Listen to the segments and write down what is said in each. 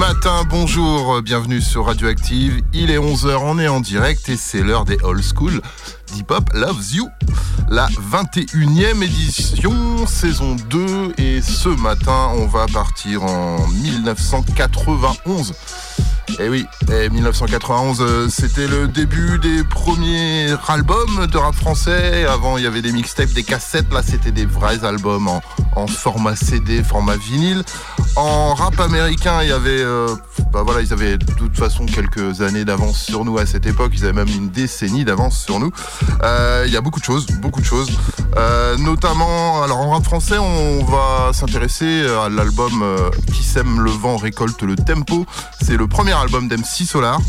matin, bonjour, bienvenue sur Radioactive. Il est 11h, on est en direct et c'est l'heure des old school. Deep Hop Loves You, la 21e édition, saison 2. Et ce matin, on va partir en 1991. Et oui, et 1991, euh, c'était le début des premiers albums de rap français. Avant, il y avait des mixtapes, des cassettes. Là, c'était des vrais albums en, en format CD, format vinyle. En rap américain, il y avait, euh, bah voilà, ils avaient de toute façon quelques années d'avance sur nous à cette époque. Ils avaient même une décennie d'avance sur nous. Euh, Il y a beaucoup de choses, beaucoup de choses. Euh, notamment, alors en rap français, on va s'intéresser à l'album Qui sème le vent récolte le tempo. C'est le premier album d'MC Solar.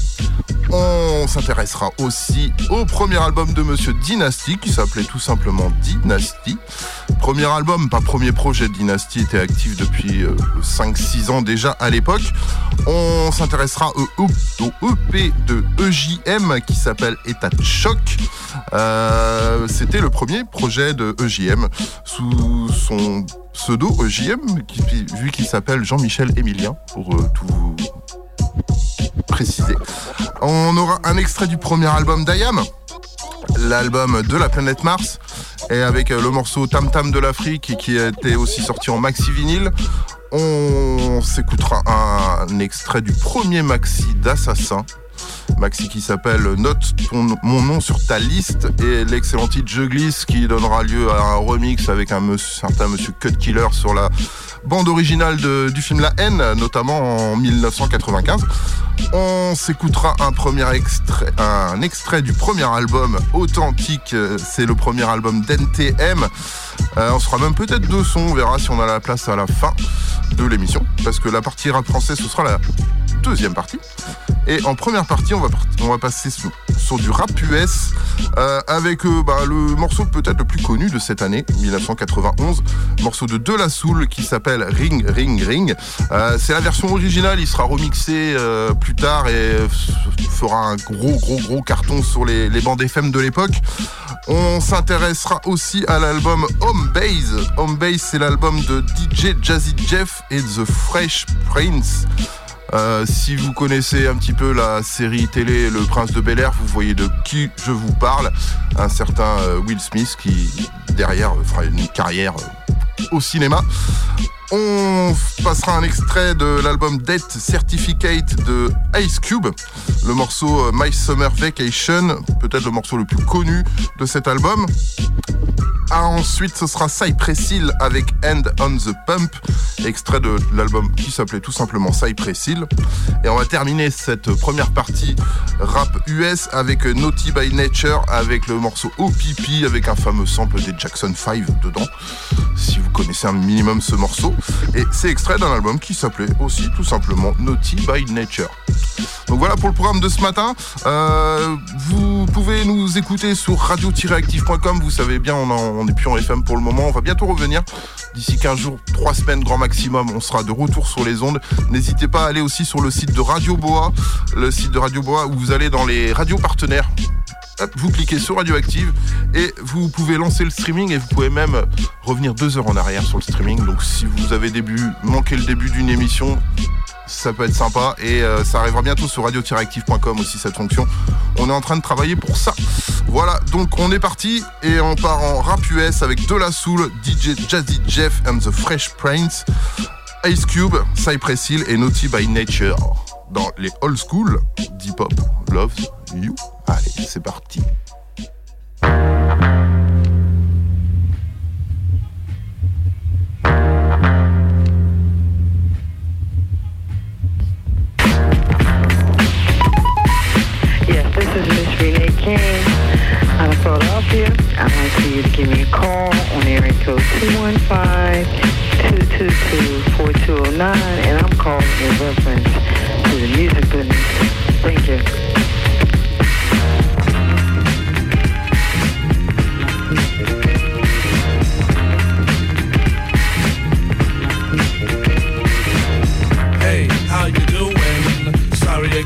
On s'intéressera aussi au premier album de Monsieur Dynasty qui s'appelait tout simplement Dynasty. Premier album, pas premier projet. Dynasty était actif depuis euh, 5-6 ans déjà à l'époque. On s'intéressera au, EP de EJM qui s'appelle État de choc. Euh, C'était le premier projet de EJM sous son pseudo EJM, vu qu'il s'appelle Jean-Michel Émilien, pour euh, tout préciser. On aura un extrait du premier album d'Ayam, l'album de la planète Mars, et avec euh, le morceau Tam Tam de l'Afrique qui a été aussi sorti en maxi vinyle. On s'écoutera un extrait du premier maxi d'Assassin. Maxi qui s'appelle Note mon nom sur ta liste et l'excellent titre Je glisse qui donnera lieu à un remix avec un certain monsieur Cut Killer sur la bande originale du film La haine, notamment en 1995. On s'écoutera un extrait du premier album authentique. C'est le premier album d'NTM. Euh, on sera même peut-être deux sons. On verra si on a la place à la fin de l'émission. Parce que la partie rap français, ce sera la deuxième partie. Et en première partie, on va, on va passer sur, du rap US euh, avec euh, bah, le morceau peut-être le plus connu de cette année, 1991, morceau de De La Soul qui s'appelle Ring Ring Ring. C'est la version originale, il sera remixé plus tard et fera un gros gros gros carton sur les, les bandes FM de l'époque. On s'intéressera aussi à l'album Home Base. Home Base, c'est l'album de DJ Jazzy Jeff et The Fresh Prince. Euh, si vous connaissez un petit peu la série télé Le Prince de Bel Air, vous voyez de qui je vous parle. Un certain euh, Will Smith qui, derrière, fera une carrière euh, au cinéma. On passera un extrait de l'album Death Certificate de Ice Cube, le morceau My Summer Vacation, peut-être le morceau le plus connu de cet album. Ah, ensuite, ce sera Cypress Hill avec End on the Pump, extrait de l'album qui s'appelait tout simplement Cypress Hill. Et on va terminer cette première partie rap US avec Naughty by Nature, avec le morceau OPP, avec un fameux sample des Jackson 5 dedans, si vous connaissez un minimum ce morceau. Et c'est extrait d'un album qui s'appelait aussi tout simplement Naughty by Nature. Donc voilà pour le programme de ce matin. Euh, vous pouvez nous écouter sur radio-active.com. Vous savez bien, on n'est plus en FM pour le moment. On va bientôt revenir. D'ici 15 jours, 3 semaines grand maximum, on sera de retour sur les ondes. N'hésitez pas à aller aussi sur le site de Radio Boa, le site de Radio Boa où vous allez dans les radios partenaires vous cliquez sur Radioactive et vous pouvez lancer le streaming et vous pouvez même revenir deux heures en arrière sur le streaming. Donc si vous avez début, manqué le début d'une émission, ça peut être sympa et euh, ça arrivera bientôt sur radio-active.com aussi cette fonction. On est en train de travailler pour ça. Voilà, donc on est parti et on part en rap US avec De La Soul, DJ Jazzy Jeff and the Fresh Prince, Ice Cube, Cypress Hill et Naughty by Nature. Dans les old school, Deep Hop Loves You. Allez, c'est parti. Yes, this is Miss Renee King out of Philadelphia. I'd like for you to give me a call on area 215-222-4209, and I'm calling in reference to the music business. Thank you.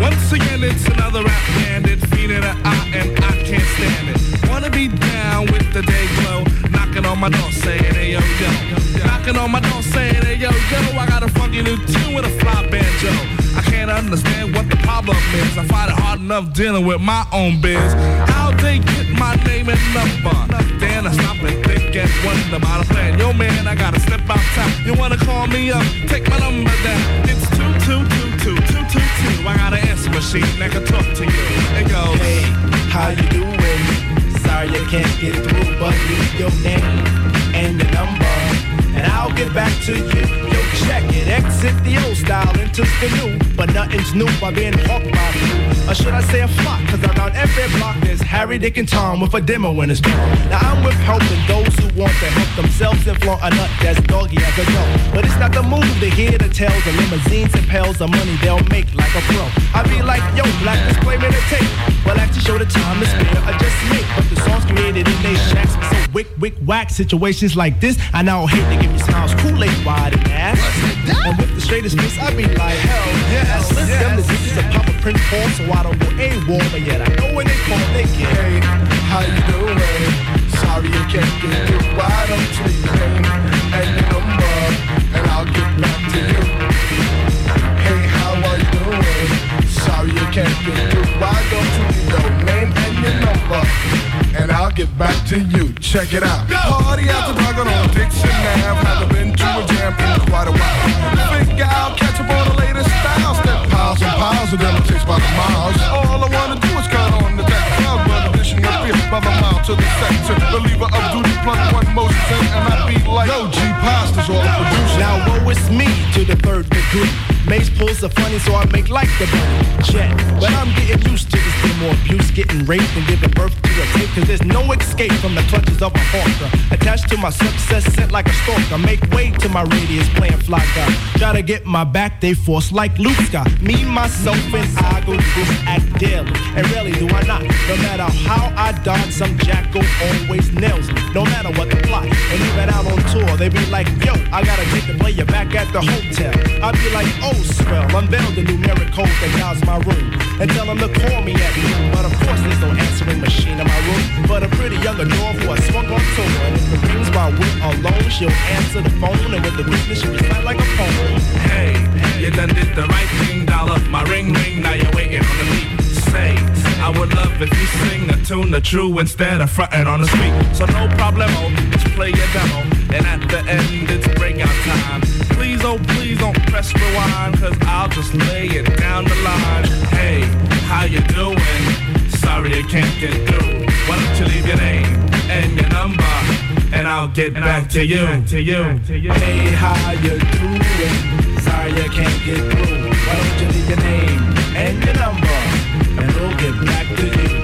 Once again, it's another rap bandit feeding an eye, and I can't stand it. Wanna be down with the day glow, knocking on my door saying, hey yo yo. Knocking on my door saying, hey yo yo, I got a funky new tune with a fly banjo. I can't understand what the problem is. I find it hard enough dealing with my own biz. How they get my name and number? Then I stop and think and wonder about a plan. Yo man, I gotta step outside. You wanna call me up? Take my number down. It's two two two two two. I got an answer machine that can talk to you. It goes, Hey, how you doing? Sorry I can't get through, but leave your name and your number, and I'll get back to you. Yo, check it, exit the old style, into the new, but nothing's new by being hawked by you. Or should I say a flock? Cause around every block there's Harry, Dick, and Tom with a demo in his mouth. Now I'm with helping those who want to help themselves and flaunt a nut that's doggy as a dog. But it's not the move to hear the tales of limousines and pails of money they'll make like a pro. I be like, yo, black display me the tape. Well, to show the time to spare, I just make. But the songs created in they shacks so wick, wick, whack. Situations like this, I now hate to give you smiles, Kool-Aid wide and ass. And with the straightest face, I be like, hell yes. Listen, them the diseases of Papa Prince Paul, so I don't go AWOL, but yet I know when they call, they get. Hey, how you doing? Sorry you can't get through. Why don't you Can't get through. Why don't you leave your name and your number, and I'll get back to you. Check it out. Party after dark on Dixon Ave. Haven't been to a jam in quite a while. Figure out, catch up on the latest styles. Step piles and piles of them takes by the miles. All I wanna do is cut by the mile to the sector. Believer of duty, plug one motion, and I be like, Yo, G Pasta's all the producer. Now woe is me to the third degree. Mace pulls the funny, so I make like the bunny. Jet, but I'm getting used to this thing more abuse, getting raped and giving birth to a tape. Cause there's no escape from the clutches of a hawker. Attached to my success, sent like a stalker. Make way to my radius, playing fly guy. Try to get my back, they force like Luke Scott. Me, myself, and I go through act daily. And really, do I not. No matter how I some jackal always nails me. No matter what the plot. And even out on tour, they be like, yo, I gotta take the player back at the hotel. I be like, oh, swell, unveil the numeric code that guides my room. And tell them to call me at noon. But of course, there's no answering machine in my room. But a pretty young adore who I swung on tour. And if it rings while we're alone, she'll answer the phone. And with the quickness, she'll recite like a phone. hey, you done did the right thing, dollar. My ring ring, now you're waiting on the beat. Say, I would love if you sing a tune the true instead of fronting on the street. So no problemo, oh, just play your demo. And at the end, it's breakout time. Please, oh please don't press rewind, cause I'll just lay it down the line. Hey, how you doing? Sorry I can't get through. Why don't you leave your name and your number, and I'll get back to you, to you, to you. Hey, how you doing? Sorry I can't get through. Why don't you leave your name and your number? And we'll get back to you.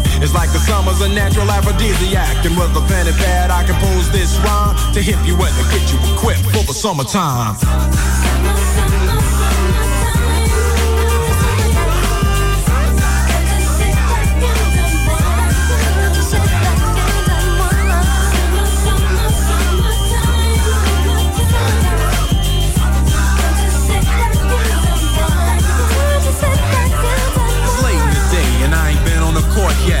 It's like the summer's a natural aphrodisiac. And with a pen and pad, I compose this rhyme to hip you and to get you equipped for the summertime. It's late in the day and I ain't been on the court yet.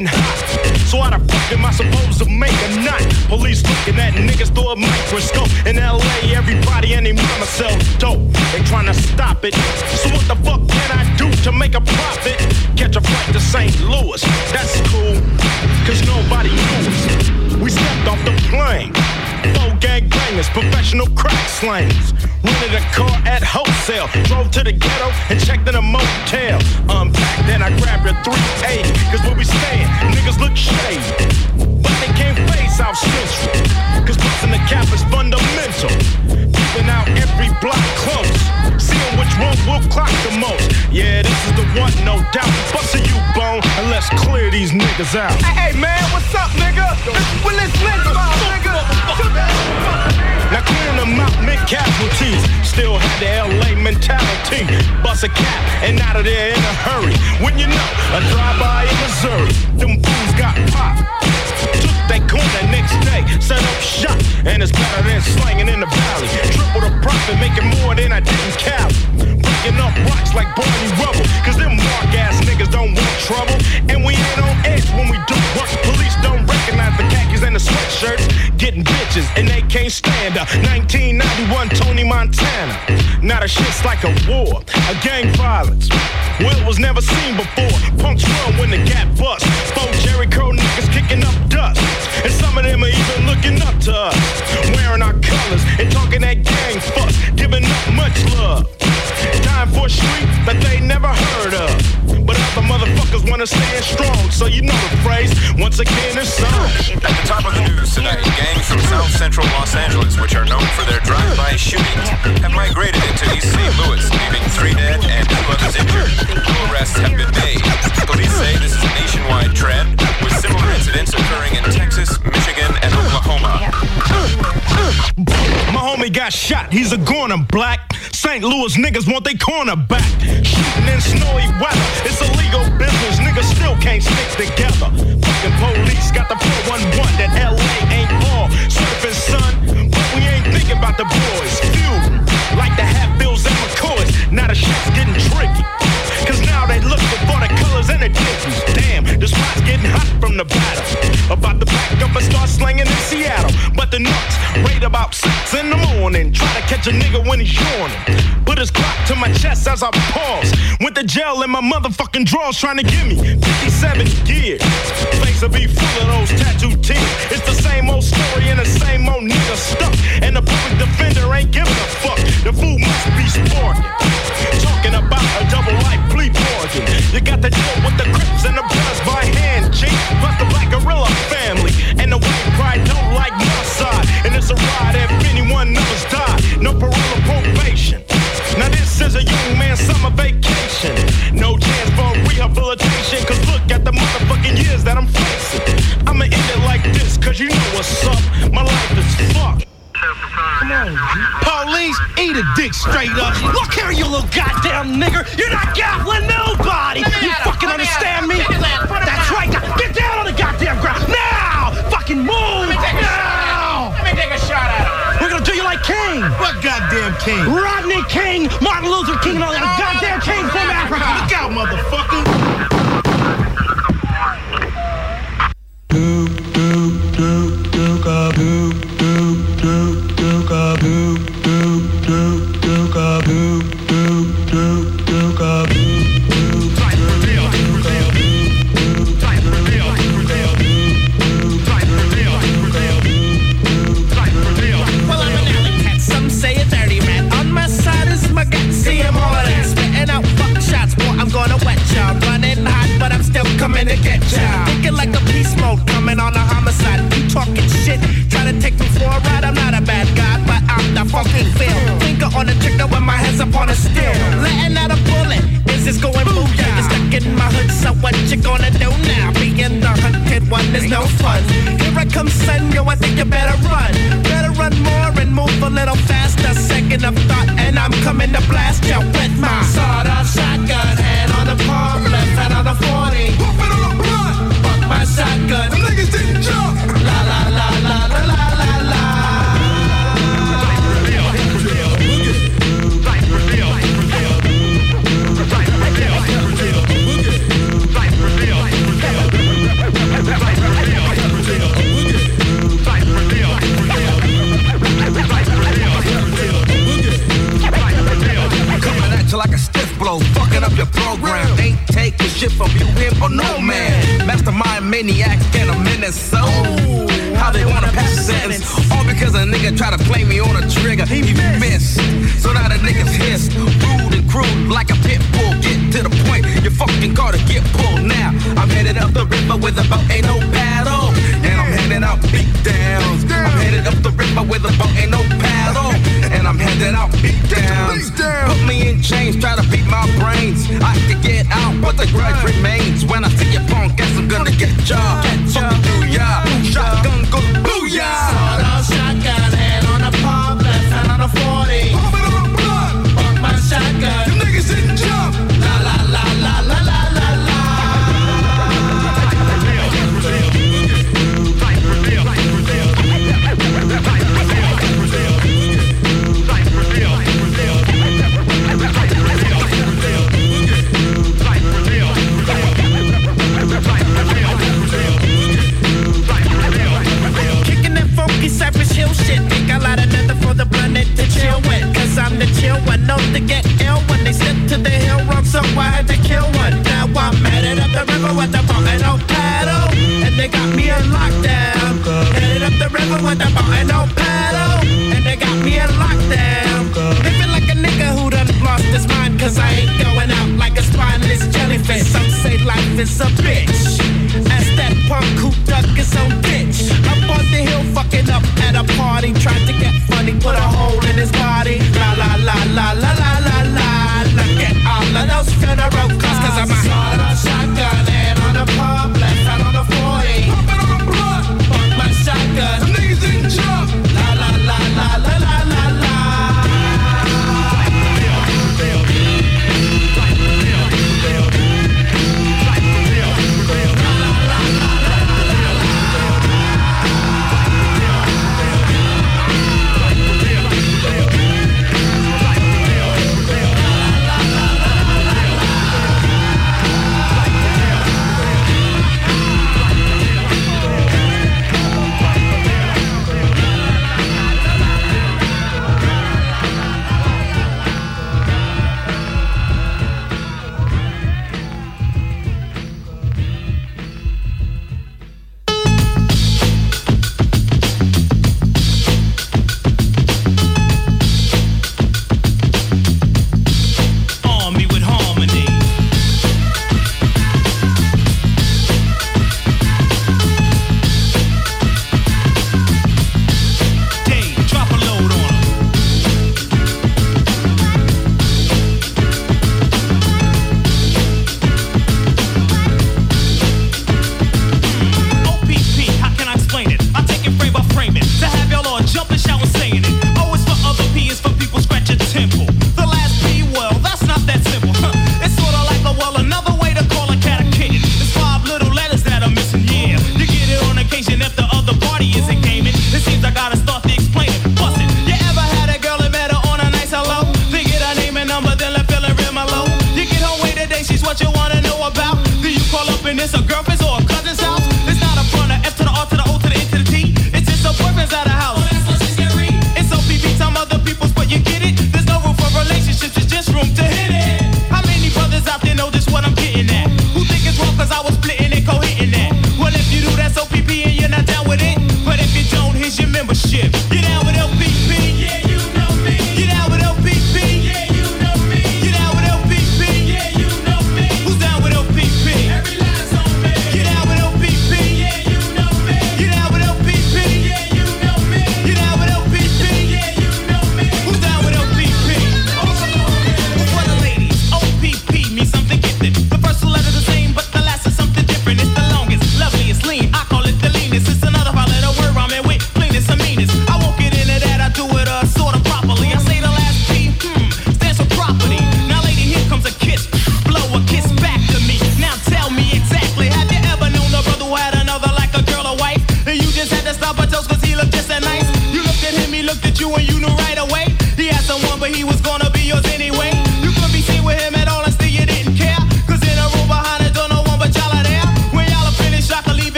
Getting hot. So how the fuck am I supposed to make a knot? Police looking at niggas through a microscope. In LA, everybody and their mama sells dope. They trying to stop it. So what the fuck can I do to make a profit? Catch a flight to St. Louis. That's cool, cause nobody knows. We stepped off the plane. Four gang bangers, professional crack slangers. Rented a car at wholesale. Drove to the ghetto and checked in a motel. Um, Unpacked, then I grabbed a 3A. Cause where we staying, niggas look shady. But they can't face South Central. Cause busting the cap is fundamental. Keeping out every block close. Seeing which one will clock the most. Yeah, this is the one, no doubt. Bust a you bone and let's clear these niggas out. Hey, hey, man, what's up, nigga? This is Willis Nigga, now counting them out, meant casualties. Still had the LA mentality. Bust a cap and out of there in a hurry. When you know, a drive-by in Missouri. Them fools got popped. Took that corner next day, set up shop, and it's better than slanging in the valley. Triple the profit, making more than I didn't Cali. Breaking up rocks like Barney Rubble, cause them mark ass niggas don't want trouble. And we ain't on edge when we do work. Police don't recognize the khakis and the sweatshirts. Getting bitches, and they can't stand her. 1991 Tony Montana. Now the shit's like a war, a gang violence. Will was never seen before. Punks run when the gap bust. Four Jerry Curl niggas kicking up dust. And some of them are even looking up to us. Wearing our colors and talking that gang fuss. Giving up much love. Time for a street that they never heard of. But other motherfuckers wanna stand strong. So you know the phrase. Once again, it's on. At the top of the news tonight, gangs from South Central Los Angeles, which are known for their drive-by shootings, have migrated into East St. Louis, leaving three dead and two others injured. No arrests have been made. Police say this is a nationwide trend, with similar incidents occurring in Texas, Michigan, and Oklahoma. My homie got shot, he's a goner black. St. Louis niggas want they corner back. Shooting in snowy weather, it's illegal business. Niggas still can't stick together. Fucking police got the 411 that LA ain't all surfing, son. But we ain't thinking about the boys. Few like the Hatfields and McCoys. Now the shit's getting tricky. in the morning. Try to catch a nigga when he's yawning. Put his clock to my chest as I pause. Went to jail in my motherfucking drawers trying to give me 57 years. Face will be full of those tattooed teeth. It's the same old story and the same old nigga stuck. And the public defender ain't giving a fuck. The fool must be sparking. Talking about a double life plea bargain. You got the deal with the crips and the bloods by hand, G. Plus the black gorilla family. And the white pride don't like my side. And it's a ride every. 21 numbers died. No parole or probation. Now this is a young man's summer vacation. No chance for rehabilitation. Cause look at the motherfucking years that I'm facing. I'ma end it like this, cause you know what's up. My life is fucked. Come On, Police, eat a dick straight up. Look here, you little goddamn nigger. You're not gambling nobody. You fucking understand me? That's goddamn king? Rodney King, Martin Luther King, and all that goddamn King from Africa. Look out, motherfucker. Well,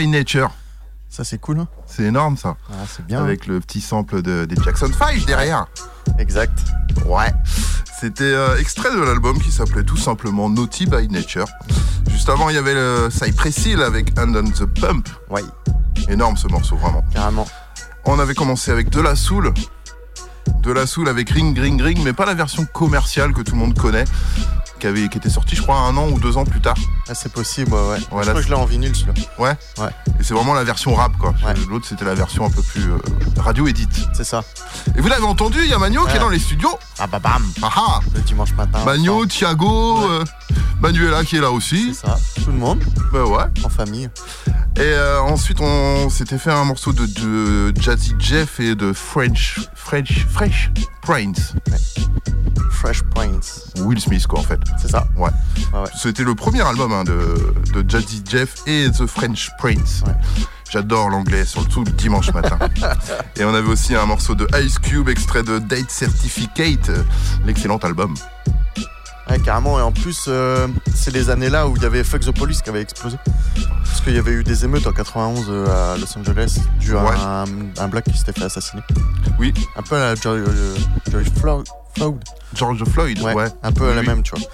by Nature. Ça, c'est cool. Hein C'est énorme ça. Ah, c'est bien. Avec le petit sample de, des Jackson 5 derrière. Exact. Ouais. C'était euh, extrait de l'album qui s'appelait tout simplement Naughty by Nature. Juste avant, il y avait le Cypress Hill avec Hand on the Pump. Ouais. Énorme ce morceau, vraiment. Carrément. On avait commencé avec De La Soul. De La Soul avec Ring Ring Ring, mais pas la version commerciale que tout le monde connaît, qui, avait, qui était sortie, je crois, un an ou deux ans plus tard. Ah, c'est possible, ouais, ouais. Voilà, je crois que je l'ai en vinyle, celui-là. Ouais Ouais. Et c'est vraiment la version rap, quoi. L'autre, c'était la version un peu plus euh, radio edit. C'est ça. Et vous l'avez entendu, il y a Magno qui est dans les studios. Ah bah bam Ah ah Le dimanche matin. Magno, Thiago, euh, Manuela qui est là aussi. C'est ça. Tout le monde. Bah ouais. En famille. Et euh, ensuite, on s'était fait un morceau de, de Jazzy Jeff et de French, French, Fresh Prince. Fresh Prince. Will Smith, quoi, en fait. C'est ça. Ouais. C'était le premier album hein, de, de Jazzy Jeff et The French Prince. J'adore l'anglais, surtout le dimanche matin. et on avait aussi un morceau de Ice Cube, extrait de Date Certificate, euh, l'excellent album. Ouais, carrément. Et en plus, euh, c'est les années-là où il y avait Fuck the Police qui avait explosé. Parce qu'il y avait eu des émeutes en 91 euh, à Los Angeles dû à Ouais. un, un black qui s'était fait assassiner. Oui. Un peu à la George, euh, George Floyd. George Floyd, ouais. Un peu à la même, tu vois.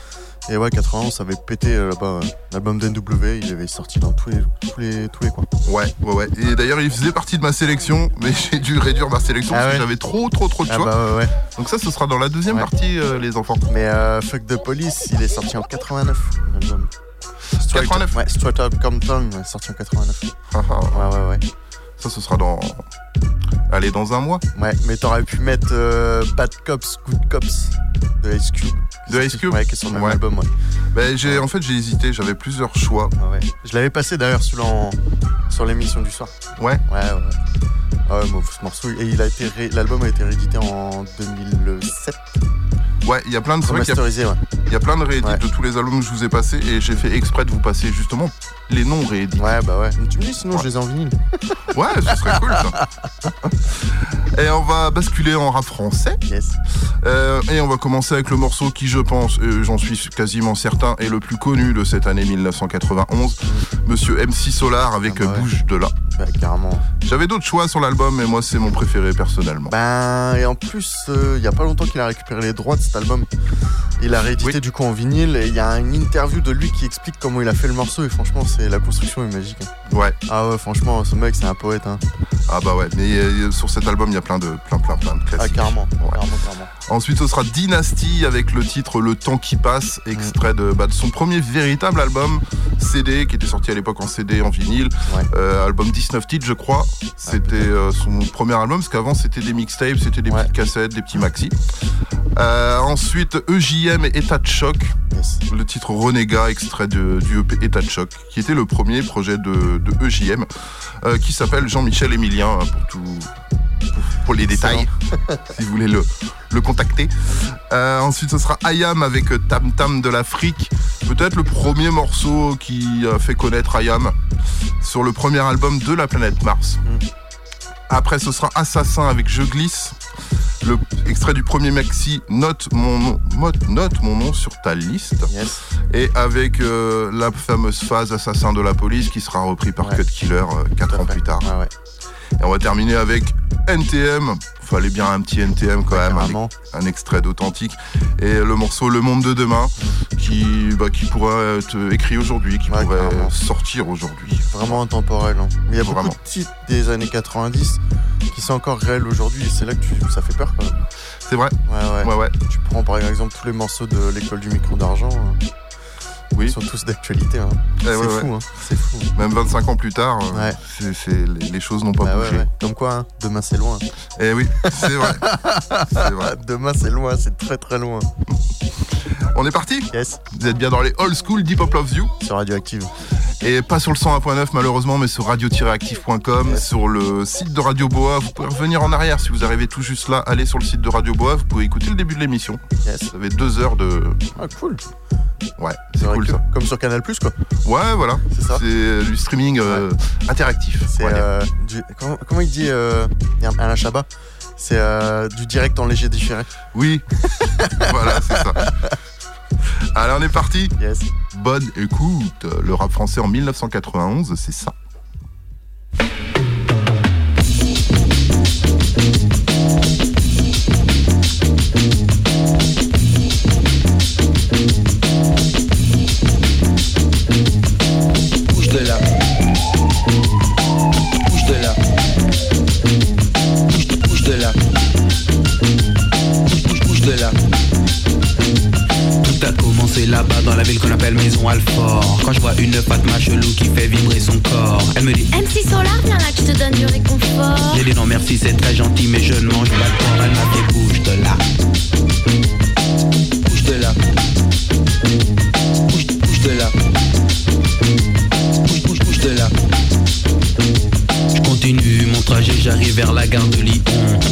Et ouais, 91, ça avait pété euh, là-bas. ouais. L'album d'NW, il avait sorti dans tous les, tous les, tous les coins. Ouais, ouais, ouais. Et d'ailleurs, il faisait partie de ma sélection, mais j'ai dû réduire ma sélection Ah parce que j'avais trop, trop, trop de Ah choix. bah ouais, ouais. Donc ça, ce sera dans la deuxième partie, euh, les enfants. Mais euh, Fuck the Police, il est sorti en 89, l'album. Straight 89? Ouais, Straight Up Compton, sorti en 89. Ah, ah. Ouais, ouais, ouais. Ça, ce sera dans. Allez, dans un mois. Ouais, mais t'aurais pu mettre euh, Bad Cops, Good Cops de Ice Cube. De Ice Cube Ouais, qui est sur le même Ouais. album, ouais. Ben, j'ai, en fait, j'ai hésité, j'avais plusieurs choix. Ah ouais. Je l'avais passé d'ailleurs sur l'émission du soir. Ouais. Ouais, ouais. Ah ouais, moi, ce morceau, et il a été ré- l'album a été réédité en 2007. Ouais, il y a plein de ouais. Il y a plein de réédits Ouais. de tous les albums que je vous ai passés et j'ai fait exprès de vous passer justement les noms réédits. Ouais, bah ouais. Tu me dis sinon je les ai en vinyle. Ouais, ce serait cool ça. Et on va basculer en rap français. Yes. Euh, et on va commencer avec le morceau qui, je pense, euh, j'en suis quasiment certain, est le plus connu de cette année 1991. Monsieur MC Solar avec Ah bah ouais. Bouge de là. Bah, carrément. J'avais d'autres choix sur l'album, mais moi, c'est mon préféré personnellement. Ben, et en plus, euh, il y a pas longtemps qu'il a récupéré les droits de cet album. Il a réédité du coup en vinyle et il y a une interview de lui qui explique comment il a fait le morceau et franchement, c'est la construction est magique. hein. Ouais. Ah ouais, franchement, ce mec, c'est un poète. Hein. Ah bah ouais, mais euh, sur cet album, il y a plein de, plein, plein, plein de Ah, classiques. carrément. Ouais. Carrément, carrément. Ensuite, ce sera Dynasty avec le titre Le temps qui passe, extrait de, bah, de son premier véritable album CD, qui était sorti à l'époque en CD, en vinyle. Ouais. Euh, album 19 titres, je crois. C'était euh, son premier album, parce qu'avant, c'était des mixtapes, c'était des Ouais. petites cassettes, des petits maxi. Euh, ensuite, EJM et État de choc. Yes. Le titre Renégat, extrait de- du EP État de choc, qui était le premier projet de, de EJM, qui s'appelle Jean-Michel Emilien, hein, pour tout. Pour- Pour les détails, si vous voulez le, le contacter. Euh, ensuite, ce sera Ayam avec euh, Tam Tam de l'Afrique. Peut-être le premier morceau qui a fait connaître Ayam sur le premier album de la planète Mars. Après, ce sera Assassin avec Je glisse. Le extrait du premier maxi Note mon nom, Note- mon nom sur ta liste. Yes. Et avec euh, la fameuse phase Assassin de la police qui sera repris par Ouais. Cut Killer 4 Tout à ans plus tard. Ouais. Et on va terminer avec NTM. Fallait bien un petit NTM quand même, un, un extrait d'authentique. Et le morceau Le Monde de demain, qui, bah, qui pourrait être écrit aujourd'hui, qui Ouais, pourrait carrément. sortir aujourd'hui. Vraiment intemporel. Hein. Mais il y a beaucoup de titres des années 90 qui sont encore réels aujourd'hui et c'est là que tu, ça fait peur quand même. C'est vrai Ouais, ouais. Ouais, ouais. Tu prends par exemple tous les morceaux de l'école du micro d'argent. hein. Oui. Ils sont tous d'actualité. Hein. Eh c'est ouais, fou, ouais. hein. c'est fou. Même 25 ans plus tard, euh, Ouais. c'est- c'est- les, les choses n'ont pas Bah bougé. Comme quoi, hein, demain c'est loin. Eh oui, c'est vrai. c'est vrai. Demain c'est loin, c'est très très loin. On est parti? Yes, Vous êtes bien dans les old school Deep Hop Loves You sur Radioactive. Et pas sur le 101.9 malheureusement, mais sur radio-active.com, Yes. sur le site de Radio Boa. Vous pouvez revenir en arrière si vous arrivez tout juste là. Allez sur le site de Radio Boa, vous pouvez écouter le début de l'émission. Yes. Vous avez deux heures de. Ah cool. Ouais, c'est cool ça. Comme sur Canal Plus quoi. Ouais, voilà. C'est ça. C'est du streaming euh, interactif. C'est dire. euh, du- comment, comment il dit euh, Alain Chabat? C'est euh, du direct en léger différé. Oui, voilà, c'est ça. Allez, on est parti. Bonne écoute. Le rap français en 1991, c'est ça. Elle me dit MC Solar, viens là je te donne du réconfort. J'ai dit non merci, c'est très gentil, mais je ne mange pas de porc. Elle m'a fait bouge de là. Bouge de là. Bouge, bouge de là. Bouge, bouge, bouge de là. Je continue mon trajet, j'arrive vers la gare de Lyon.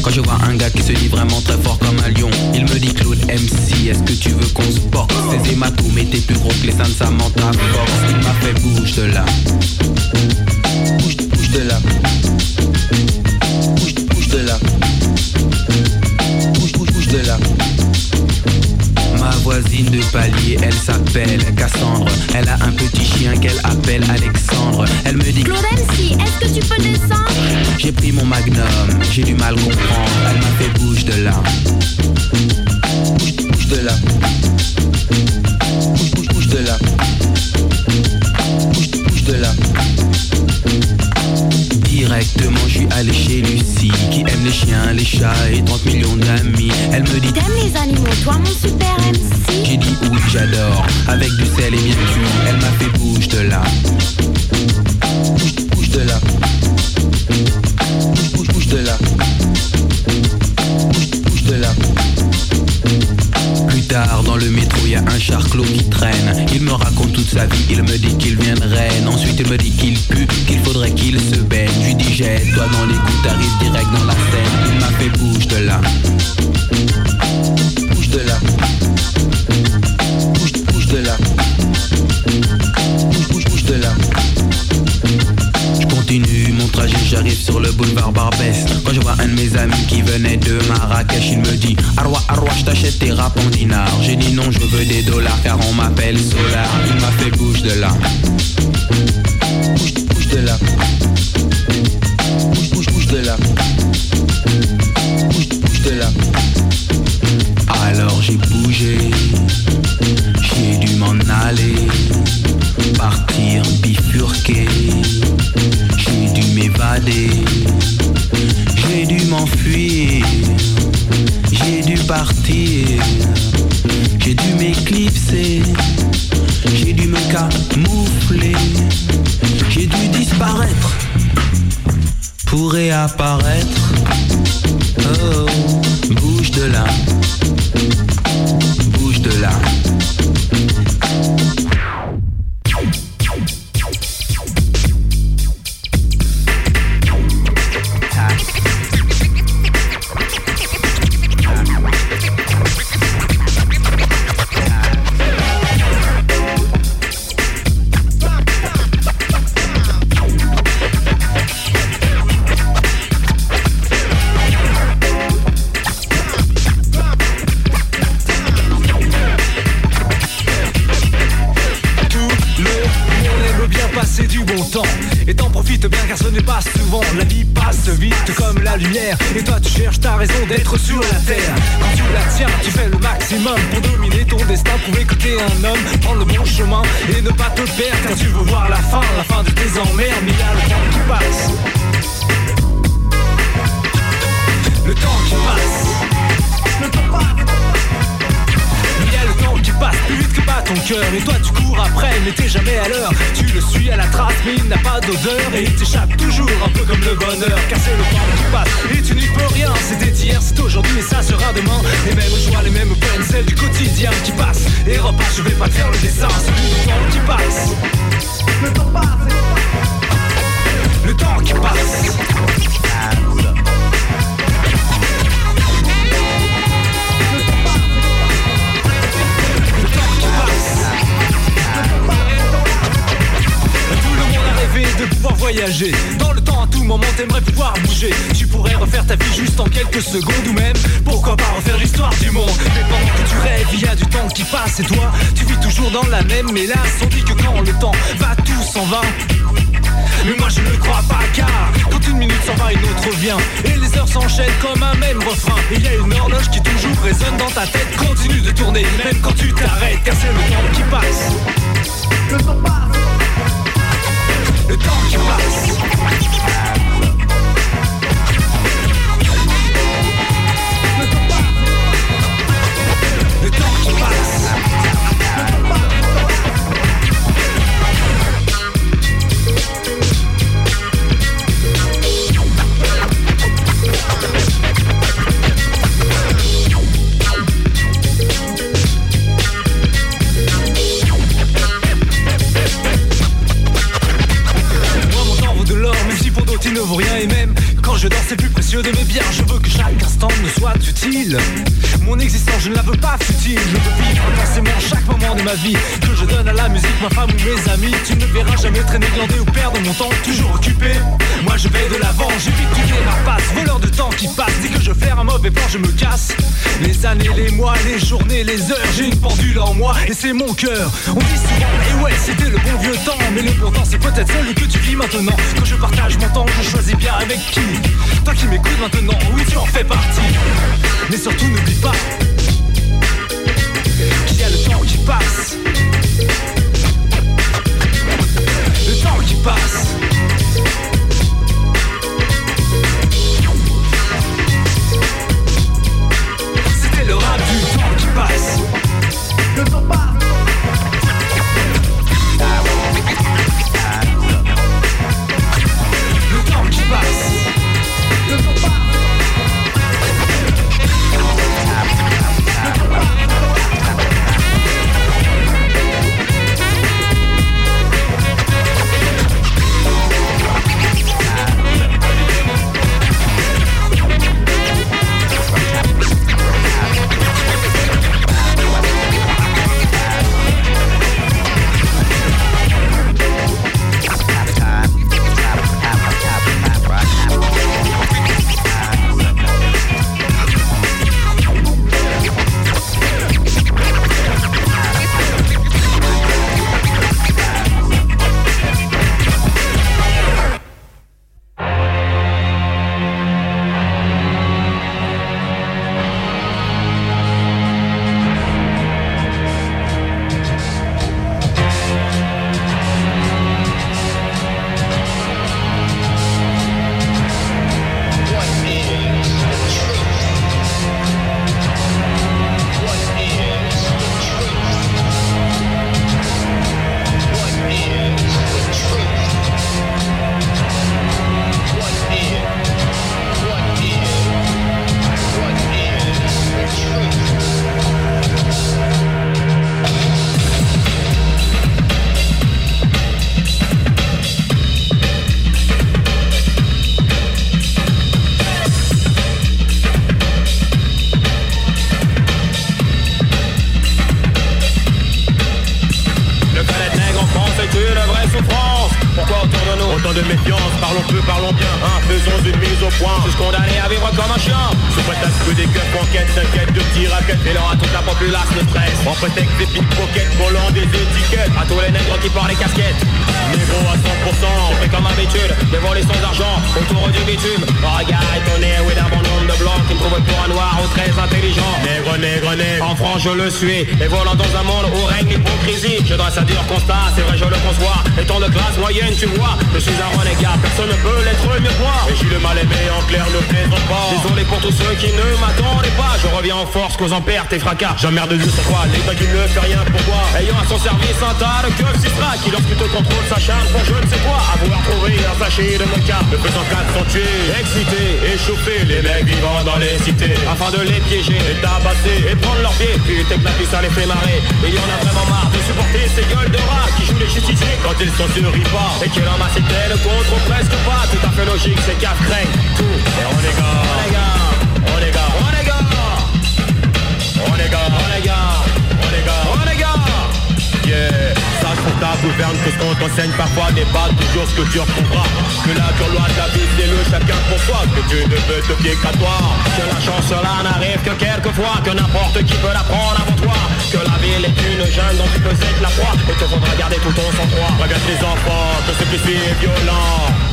Quand je vois un gars qui se dit vraiment très fort comme un lion, il me dit Claude MC, est-ce que tu veux qu'on se porte Ces hématomes étaient plus gros que les seins de Samantha Force. Il m'a fait bouge de là. Bouge, bouge de là. Bouge, bouge de là. Bouge, bouge, bouge de là. Ma voisine de palier, elle s'appelle Cassandre. Elle a un petit chien qu'elle appelle Alexandre. Elle me dit Claude est-ce que tu peux descendre? J'ai pris mon magnum, j'ai du mal comprendre. Elle m'a fait bouge de là. Bouge, bouge de là. Bouge, bouge, bouge de là. Bouge, bouge de là. Directement, je suis allé chez Lucie, qui aime les chiens, les chats et 30 millions d'amis. Elle me dit T'aimes les animaux, toi mon super MC J'ai dit oui, j'adore. Avec du sel et bien cuit, elle m'a fait bouge de là. Bouge, bouge de là. Bouge, bouge, bouge de là. Dans le métro y a un charclos qui traîne. Il me raconte toute sa vie, il me dit qu'il vient de Rennes Ensuite il me dit qu'il pue, qu'il faudrait qu'il se baigne. Je lui dis jette-toi dans les coups, t'arrives direct dans la scène. Il m'a fait bouge de là sur le boulevard Barbès. Quand je vois un de mes amis qui venait de Marrakech Il me dit Arwa, Arwa, je t'achète tes rap en dinars J'ai dit non, je veux des dollars car on m'appelle Solar. Il m'a fait bouge de là. Bouge, bouge de là. Bouge, bouge, bouge de là. Bouge, bouge de là partir J'ai dû m'éclipser J'ai dû me camoufler J'ai dû disparaître Pour réapparaître. Oh, bouge de là Bouge de là Pour dominer ton destin que t'es un homme Prendre le bon chemin et ne pas te perdre Car tu veux voir la fin, la fin de tes emmerdes Mais y a le temps qui passe. Le temps qui passe. Le temps passe. Il y a le temps qui passe bat ton cœur Et toi tu cours après mais t'es jamais à l'heure. Tu le suis à la trace mais il n'a pas d'odeur. Et il t'échappe toujours un peu comme le bonheur Car c'est le temps qui passe et tu n'y peux rien C'était hier, c'est aujourd'hui et ça sera demain. Les mêmes joies, les mêmes peines, celles du quotidien qui passe Et repas, je vais pas te faire le dessin Celui du temps qui passe. Le temps passe. Le temps qui passe de pouvoir voyager. Dans le temps à tout moment t'aimerais pouvoir bouger. Tu pourrais refaire ta vie juste en quelques secondes Ou même pourquoi pas refaire l'histoire du monde. Mais pendant que tu rêves il y a du temps qui passe Et toi tu vis toujours dans la même mélasse. On dit que quand le temps va tout s'en va. Mais moi je ne crois pas car Quand une minute s'en va une autre vient. Et les heures s'enchaînent comme un même refrain. Il y a une horloge qui toujours résonne dans ta tête. Continue de tourner même quand tu t'arrêtes Car c'est le temps qui passe. Passe Le temps qui passe c'est plus rien d'utile. Mon existence, je ne la veux pas futile. Je veux vivre intensément chaque moment de ma vie. Que je donne à la musique, ma femme ou mes amis. Tu ne verras jamais traîner, glander ou perdre mon temps. Toujours occupé. Moi je vais de l'avant, j'évite toutes les rapaces. Voleur de temps qui passe. Dès que je fais un mauvais plan, je me casse. Les années, les mois, les journées, les heures. J'ai une pendule en moi et c'est mon cœur. On dit souvent, et ouais, c'était le bon vieux temps. Mais le bon temps, c'est peut-être celui que tu vis maintenant. Quand je partage mon temps, je choisis bien avec qui? Toi qui m'écoutes maintenant, oui, tu en fais partie. Mais surtout, n'oublie pas qu'il y a le temps qui passe. Le temps qui passe. C'était le rap du temps qui passe. Le temps passe. Reviens en perte et fracas. J'emmerde de sur quoi, l'État qui ne fait rien pour moi Ayant à son service un tas de keufs Sistra Qui lorsqu'il te contrôle s'acharne pour je ne sais quoi. Avoir trouvé un sachet de mon cas Me faisant 4 sont tués, excités, échauffés Les mecs vivant dans les cités. Afin de les piéger, et tabasser et prendre leurs pieds. Putain que la ça les fait marrer. Et y en a vraiment marre de supporter ces gueules de rats Qui jouent les justiciers. Quand ils sont sur ripa Et que l'homme a ne contre presque pas. Tout à fait logique, c'est craignent tout. Et on est gars, que ce qu'on t'enseigne parfois n'est pas toujours ce que tu retrouveras Que la loi de la vie le chacun pour soi. Que tu ne peux te fier qu'à toi. Que la chance là n'arrive que quelquefois. Que n'importe qui peut la prendre avant toi. Que la ville est une jungle dont tu peux être la proie. Et te faudra garder tout ton sang-froid. Regarde les enfants, que ce qui suit est violent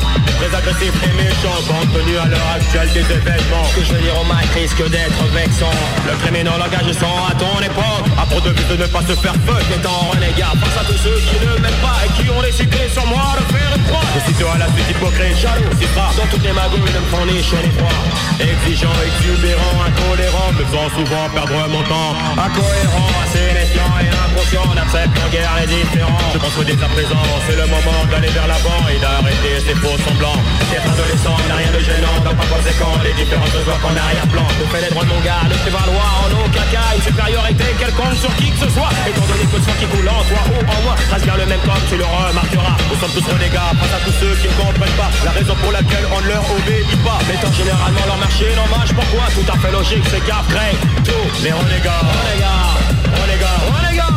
Très agressif et méchant compte tenu à l'heure actuelle des événements. Ce que je veux dire au mic risque d'être vexant. Le criminel langage sans à ton époque. A pour de but de ne pas se faire fuck étant renégat. Face à tous ceux qui ne m'aiment pas et qui ont décidé sur moi de faire une croix. Je cite à la suite hypocrite, jaloux, si rare Dans toutes les magouilles de me font ni chaud ni froid Exigeant, exubérant, intolérant Me faisant souvent perdre mon temps. Incohérent, assez méfiant et inconscient N'acceptant guère les différents Je pense que dès à présent c'est le moment d'aller vers l'avant Et d'arrêter ces faux semblants Être adolescent n'a rien de gênant. Donc par conséquent les différences se voient qu'en arrière-plan Nous fait les droits de mon gars, ne fait valoir en aucun cas une supériorité quelconque sur qui que ce soit. Étant donné que le sang qui coule en toi ou en moi Reste bien le même comme tu le remarqueras. Nous sommes tous renégats face à tous ceux qui ne comprennent pas La raison pour laquelle on ne leur obéit pas. Mettant généralement leur marché dommage Pourquoi tout à fait logique c'est qu'après tous les renégats, renégats Renégats, renégats,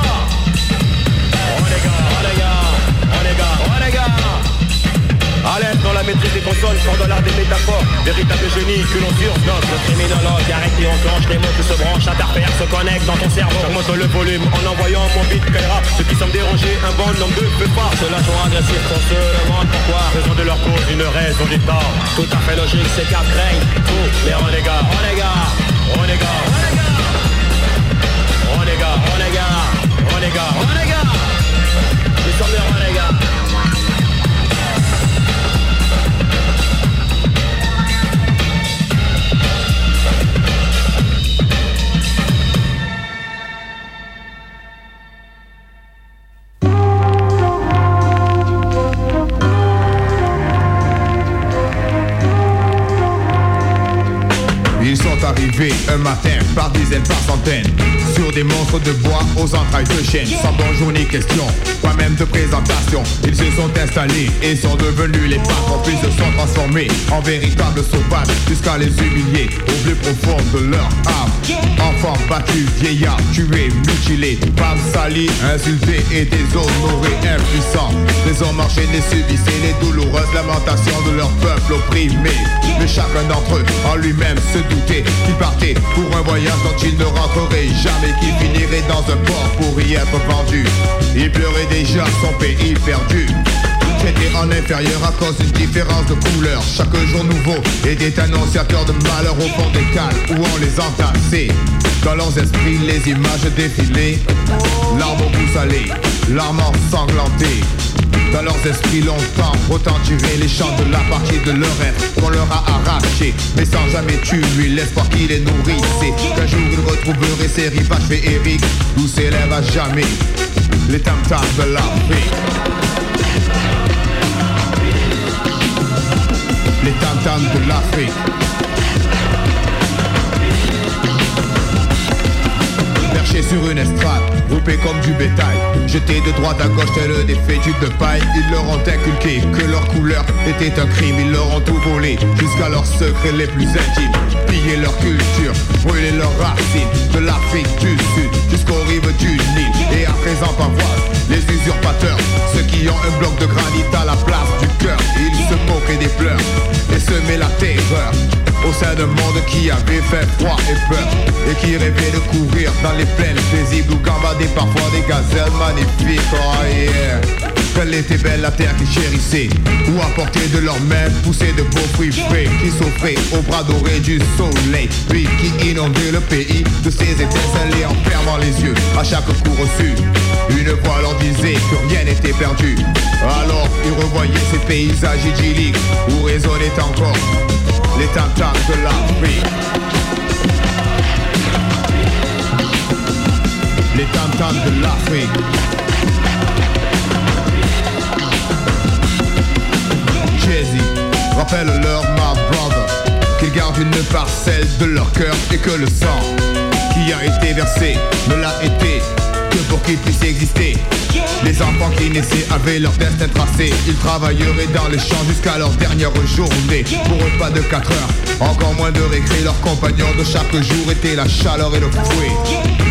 renégats, renégats l'aise dans la maîtrise des consonnes, sans dans l'art des métaphores. Véritable génie que l'on surnote Le criminologue arrête et enclenche Les mots qui se branchent, interfèrent, se connectent dans ton cerveau. J'augmente le volume en envoyant mon beat rap Ceux qui semblent dérangés, un bon nombre de peu pas Ceux-là sont agressifs, on se demande pourquoi. Raison de leur cause, une raison du tort Tout à fait logique, c'est qu'à craignent tous les Renégats, renégats, renégats Renégats, renégats, renégats, renégats Nous sommes des renégats De bois aux entrailles de chêne. Sans bonjour ni question, même de présentation. Ils se sont installés et sont devenus les patrons Puis se sont transformés en véritables sauvages Jusqu'à les humilier au plus profond de leur âme. Enfants battus, vieillards, tués, mutilés Femmes salies, insultées et déshonorées, impuissants Les hommes enchaînés subissaient les douloureuses lamentations de leur peuple opprimé. Mais chacun d'entre eux en lui-même se doutait qu'il partait pour un voyage dont il ne rentrerait jamais Qu'il finirait dans un port pour y être vendu. Il pleurait déjà son pays perdu. Traité en inférieur à cause d'une différence de couleur. Chaque jour nouveau était annonciateur de malheur au fond des cales où on les entassait. Dans leurs esprits les images défilaient. Larmes au goût salé, dans leurs esprits longtemps retentiré les chants de la partie de leur être qu'on leur a arraché. Mais sans jamais tuer l'espoir qui les nourrissait. Qu'un jour ils retrouveraient ces rivages féeriques D'où s'élèvent à jamais les tam-tams de l'Afrique Les tam-tams de l'Afrique Perchés sur une estrade, groupés comme du bétail. Jetés de droite à gauche tel des fétus de paille. Ils leur ont inculqué que leur couleur était un crime. Ils leur ont tout volé jusqu'à leurs secrets les plus intimes. Pillé leur culture, brûlé leurs racines. De l'Afrique un bloc de granit à la place du cœur. Ils se moquaient des pleurs et semaient la terreur au sein d'un monde qui avait fait froid et peur Et qui rêvait de courir dans les plaines paisibles Où gambader parfois des gazelles magnifiques. Oh yeah. Quelle était belle la terre qu'ils chérissaient Où apporter de leurs mains pousser de beaux fruits frais Qui s'offraient aux bras dorés du soleil. Puis qui inondaient le pays de ses étincelles Et en fermant les yeux à chaque coup reçu Une voix leur disait que rien n'était perdu. Alors ils revoyaient ces paysages idylliques Où résonnaient encore les tam-tams de l'Afrique. Les tam-tams de l'Afrique. Jay-Z, rappelle-leur, my brother, qu'ils gardent une parcelle de leur cœur et que le sang qui a été versé ne l'a été que pour qu'ils puissent exister. Les enfants qui naissaient avaient leur destin tracé. Ils travailleraient dans les champs jusqu'à leur dernière journée. Pour eux pas de 4 heures, encore moins de récré. Leurs compagnons de chaque jour étaient la chaleur et le fouet.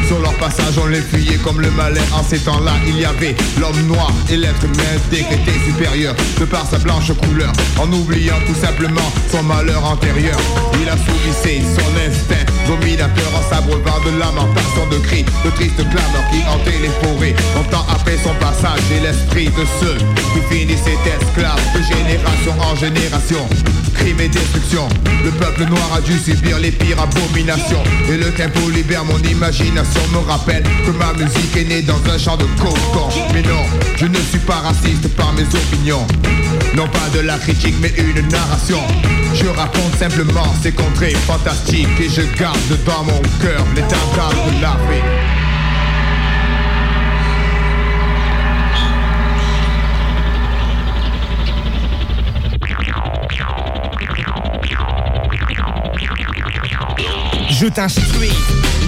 Sur leur passage on les fuyait comme le malin. En ces temps-là il y avait l'homme noir et l'être humain décrété supérieur. De par sa blanche couleur En oubliant tout simplement son malheur antérieur. Il assouvissait son instinct dominateur En s'abreuvant de lamentations, de cris, de tristes clameurs Qui hantaient les forêts longtemps après son passage et l'esprit de ceux qui finissaient esclaves de génération en génération. Crime et destruction, le peuple noir a dû subir les pires abominations. Et le tempo libère mon imagination, me rappelle que ma musique est née dans un champ de coton. Mais non, je ne suis pas raciste par mes opinions. Non pas de la critique mais une narration. Je raconte simplement ces contrées fantastiques et je garde dans mon cœur les de l'Afrique. Je t'instruis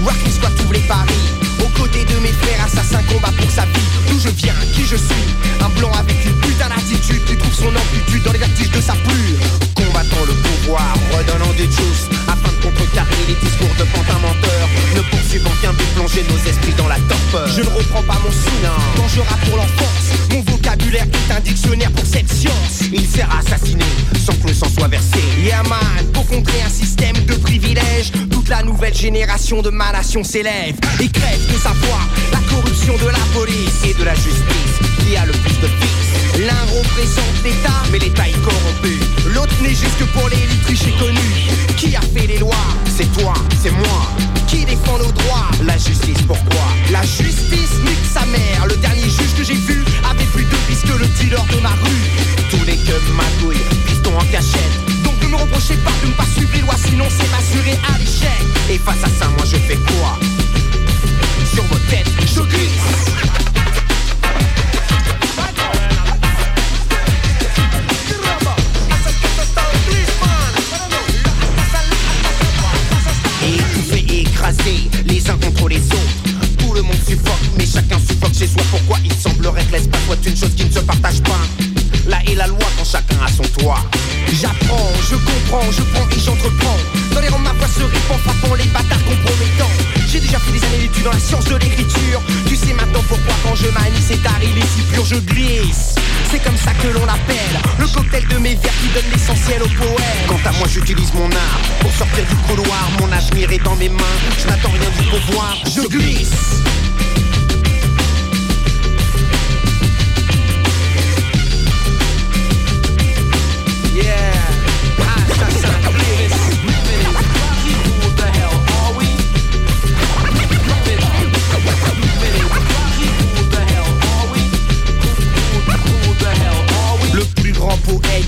Rockin' Squad ouvre les paris. Aux côtés de mes frères, assassins combat pour sa vie. D'où je viens, qui je suis? Un blanc avec une putain d'attitude qui trouve son amplitude dans les vertiges de sa plume. Combattant le pouvoir, redonnant des de contrecarrer les discours de pantins menteurs. Ne poursuivant qu'un but plonger nos esprits dans la torpeur. Je ne reprends pas mon sou quand je rappe pour l'enfance. Mon vocabulaire est un dictionnaire pour cette science. Il sert à assassiner sans que le sang soit versé. Yeah man, pour contrer un système de privilèges, toute la nouvelle génération de ma nation s'élève et crève de savoir la corruption de la police et de la justice qui a le plus de fils. L'un représente l'État, mais l'État est corrompu. L'autre n'est juste que pour l'élite riche et connue. Qui a fait les lois? C'est toi, c'est moi. Qui défend nos droits? La justice, pourquoi? La justice nique sa mère. Le dernier juge que j'ai vu avait plus de vis que le dealer de ma rue. Tous les gueux magouilles, piston en cachette. Donc ne me reprochez pas de ne pas suivre les lois, sinon c'est m'assurer à l'échec. Et face à ça, moi je fais quoi? Sur vos têtes, je glisse. Pourquoi il semblerait que l'espace soit une chose qui ne se partage pas? Là est la loi quand chacun a son toit. J'apprends, je comprends, je prends et j'entreprends. Dans les rangs, ma voix se répand, frappant les bâtards compromettants. J'ai déjà fait des années d'études dans la science de l'écriture. Tu sais maintenant pourquoi quand je manie cet art, si pur, je glisse. C'est comme ça que l'on l'appelle Le cocktail de mes vers qui donne l'essentiel au poème Quant à moi j'utilise mon art Pour sortir du couloir Mon avenir est dans mes mains Je n'attends rien du pouvoir Je glisse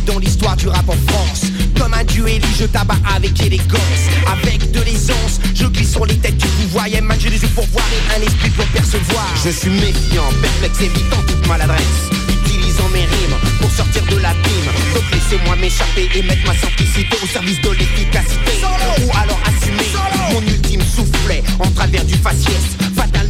dans l'histoire du rap en France. Comme un élu, je tabac avec élégance. Avec de l'aisance, je glisse sur les têtes du pouvoir Yeah man, j'ai des yeux pour voir et un esprit pour percevoir. Je suis méfiant, perplexe, évitant toute maladresse. Utilisant mes rimes pour sortir de l'abîme. Donc laissez-moi m'échapper et mettre ma simplicité au service de l'efficacité. Ou alors assumer mon ultime soufflet en travers du faciès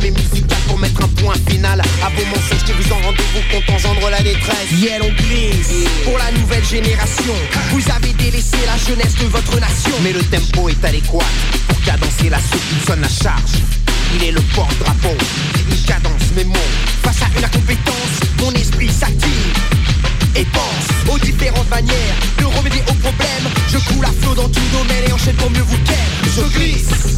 mais musical pour mettre un point final à vos mensonges qui vous en rendez-vous compte engendre la détresse Yeah on glisse pour la nouvelle génération Vous avez délaissé la jeunesse de votre nation Mais le tempo est adéquat pour cadencer la soupe qui sonne la charge il est le porte-drapeau, il cadence mes mots Face à une incompétence, mon esprit s'active et pense aux différentes manières de remédier aux problèmes. Je coule à flot dans tout domaine et enchaîne pour mieux vous ken. Je glisse.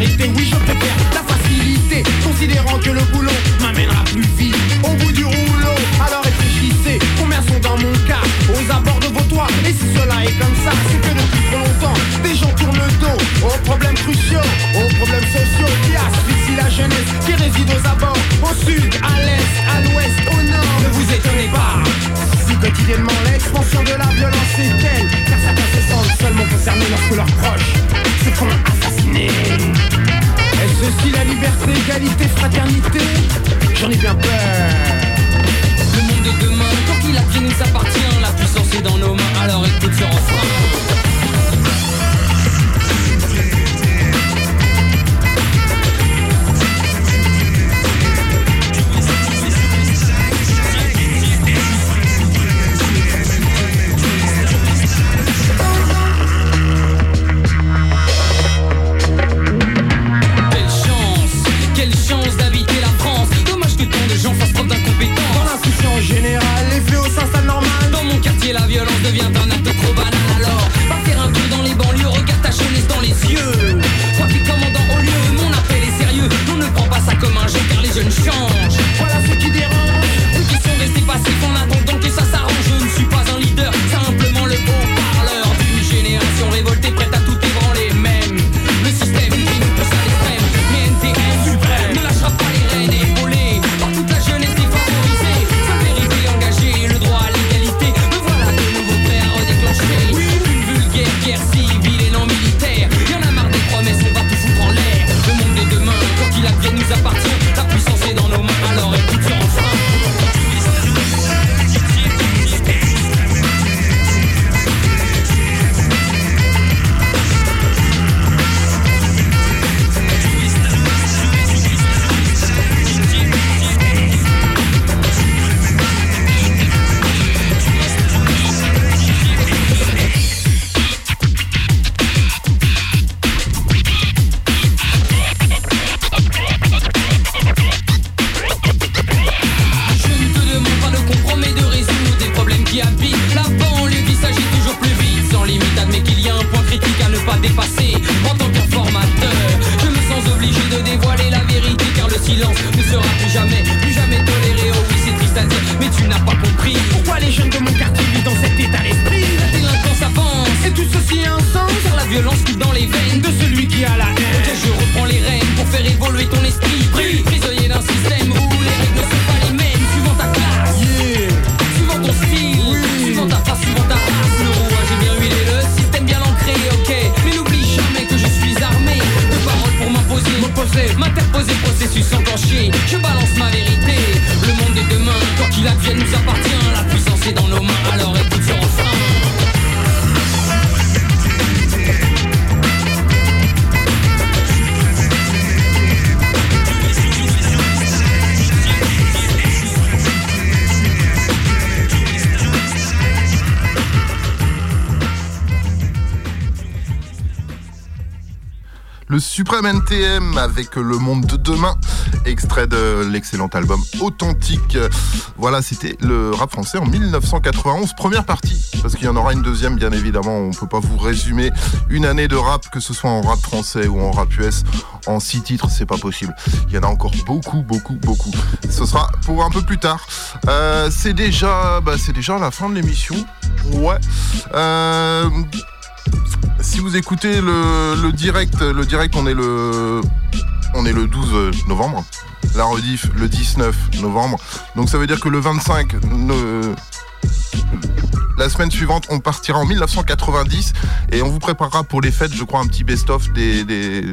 oui je préfère la facilité. Considérant que le boulot m'amènera plus vite. Au bout du rouleau, alors réfléchissez. Combien sont dans mon cas, aux abords de vos toits. Et si cela est comme ça, c'est que depuis trop longtemps Des gens tournent le dos aux problèmes cruciaux Aux problèmes sociaux qui asphyxient la jeunesse Qui réside aux abords, au sud, à l'est, à l'ouest, au nord. Ne vous étonnez pas si quotidiennement l'expansion de la violence est telle Car certains se sentent seulement concernés lorsque leurs proches se font Est-ce aussi la liberté, égalité, fraternité? J'en ai bien peur. Le monde de demain, tant qu'il a qui nous appartient, la puissance est dans nos mains, alors écoute ce refrain. Suprême NTM avec le monde de demain, extrait de l'excellent album Authentique. Voilà, c'était le rap français en 1991, première partie, parce qu'il y en aura une deuxième, bien évidemment. On peut pas vous résumer une année de rap, que ce soit en rap français ou en rap US, en six titres, c'est pas possible. Il y en a encore beaucoup, beaucoup, beaucoup. Ce sera pour un peu plus tard. Euh, c'est déjà, bah, déjà la fin de l'émission. Ouais. Euh, si vous écoutez le, direct, on est le, on est le 12 novembre. La rediff le 19 novembre. Donc ça veut dire que le 25, ne- la semaine suivante, on partira en 1990 et on vous préparera pour les fêtes, je crois, un petit best-of des,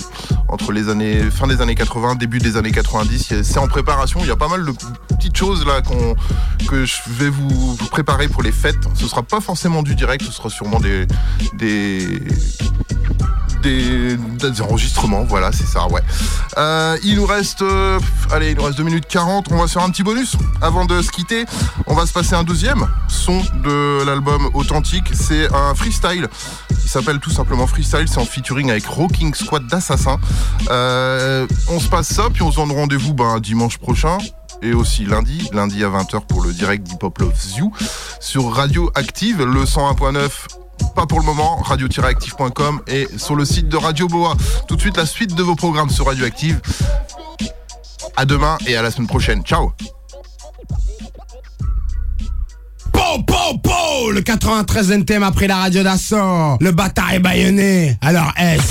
entre les années fin des années 80, début des années 90. C'est en préparation. Il y a pas mal de petites choses là que je vais vous, préparer pour les fêtes. Ce sera pas forcément du direct, ce sera sûrement des des des, des enregistrements, voilà, c'est ça, ouais. Euh, il nous reste, euh, allez, il nous reste 2 minutes 40, on va faire un petit bonus avant de se quitter. On va se passer un deuxième son de l'album Authentique, c'est un freestyle. Il s'appelle tout simplement Freestyle, c'est en featuring avec Rocking Squad d'Assassin. Euh, on se passe ça, puis on se donne rendez-vous ben, dimanche prochain et aussi lundi, lundi à 20h pour le direct d'Hip Hop Loves You sur Radio Active, le 101.9 pas pour le moment. Radio-active.com et sur le site de Radio Boa. Tout de suite, la suite de vos programmes sur Radioactive. À demain et à la semaine prochaine. Ciao po Le 93 NTM après la radio d'assaut. Le bâtard est baïonné. Alors S,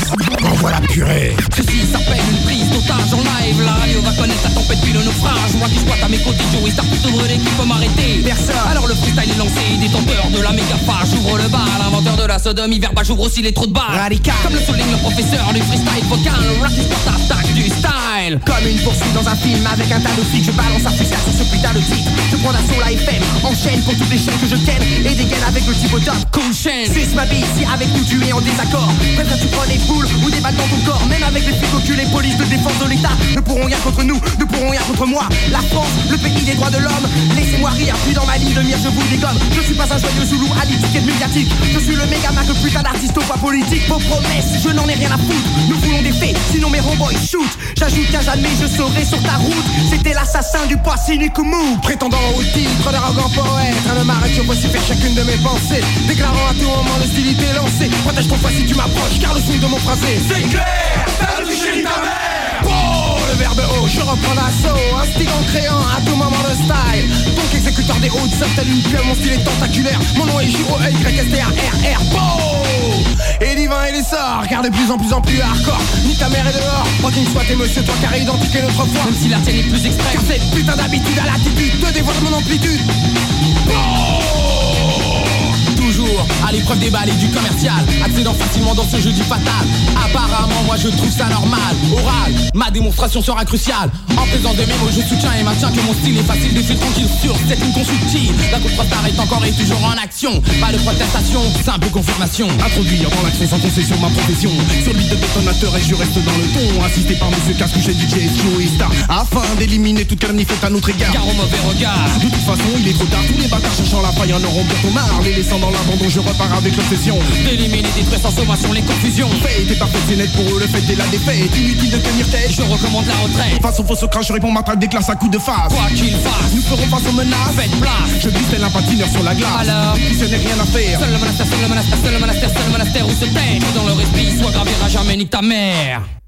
envoie la purée. Ceci s'appelle une prise d'otage en live. La radio va connaître la tempête puis le naufrage. Moi qui squatte à mes côtés Joey Star tout ouvre qui peut m'arrêter. Personne. Alors le freestyle est lancé. Détenteur de la méga page J'ouvre le bar. L'inventeur de la sodomie verbale J'ouvre aussi les trous de bar. Radical. Comme le souligne le professeur du freestyle vocal Le rap attaque du style. Comme une poursuite dans un film avec un tas de flics Je balance un freestyle sur ce putain de titre. Je prends d'assaut la FM Enchaîne pour toutes les chaînes que je Et dégaine avec le type au top. Cool chaîne Suisse ma bille si avec nous tu es en désaccord. Préfère tu prends des boules ou des balles dans ton corps. Même avec les flics au cul les polices de défense de l'État. Ne pourront rien contre nous, ne pourront rien contre moi. La France, le pays des droits de l'homme. Laissez-moi rire, puis dans ma ligne de mire je vous dégomme. Je suis pas un joyeux zoulou à l'étiquette médiatique. Je suis le méga marque putain d'artiste au pas politique. Vos promesses, je n'en ai rien à foutre. Nous voulons des faits, sinon mes romboys shoot J'ajoute qu'à jamais je serai sur ta route. C'était l'assassin du poids cynique mou Prétendant au titre d'arrogant poète Un homme arrête, je peux faire chacune de mes pensées. Déclarant à tout moment l'hostilité lancée Protège ton fois si tu m'approches car le swing de mon phrasé C'est clair, t'as touché ta mère. Oh, le verbe haut, je reprends l'assaut. En créant à tout moment de style. Donc exécuteur des hautes tel une pieuvre Mon style est tentaculaire, mon nom est J-O-Y-S-T-A-R-R Beau Et divin et l'essor, car de plus en plus en plus hardcore. Ni ta mère est dehors, quoi qu'il soit t'es monsieur toi carré identique et notre foi Même si la tienne est plus extrême. Car cette putain d'habitude à l'attitude te dévoile mon amplitude Toujours à l'épreuve des balles et du commercial. Accédant facilement dans ce jeu du fatal. Apparemment moi je trouve ça normal. Oral, ma démonstration sera cruciale. En présence de mes mots je soutiens et maintiens que mon style est facile de tranquille. Sur cette ligne constructive La contrastar est encore et toujours en action. Pas de protestation, simple confirmation. Introduire dans l'action sans concession ma profession. Sur le beat de détonateur et je reste dans le ton. Assisté par monsieur Casque chez DJ Joey Star. Afin d'éliminer toute calomnie faite à notre égard. Car au mauvais regard. De toute façon il est trop tard. Tous les bâtards cherchant la faille en auront bientôt marre. Les laissant dans l'abandon je repars avec l'obsession. D'éliminer, détruire sans sommation les confusions. Fait et parfait c'est net pour eux le fait et la défaite. Inutile de tenir tête. Je recommande la retraite. Face au faux crash je réponds ma traque des classes à coups de face. Quoi qu'il fasse Nous ferons face aux menaces. Faites place. Je glisse tel un patineur sur la glace. Alors Si ce n'est rien à faire. Seul le monastère, seul le monastère, seul le monastère, seul le monastère où se tait Dans leur esprit soit gravé à jamais nique ta mère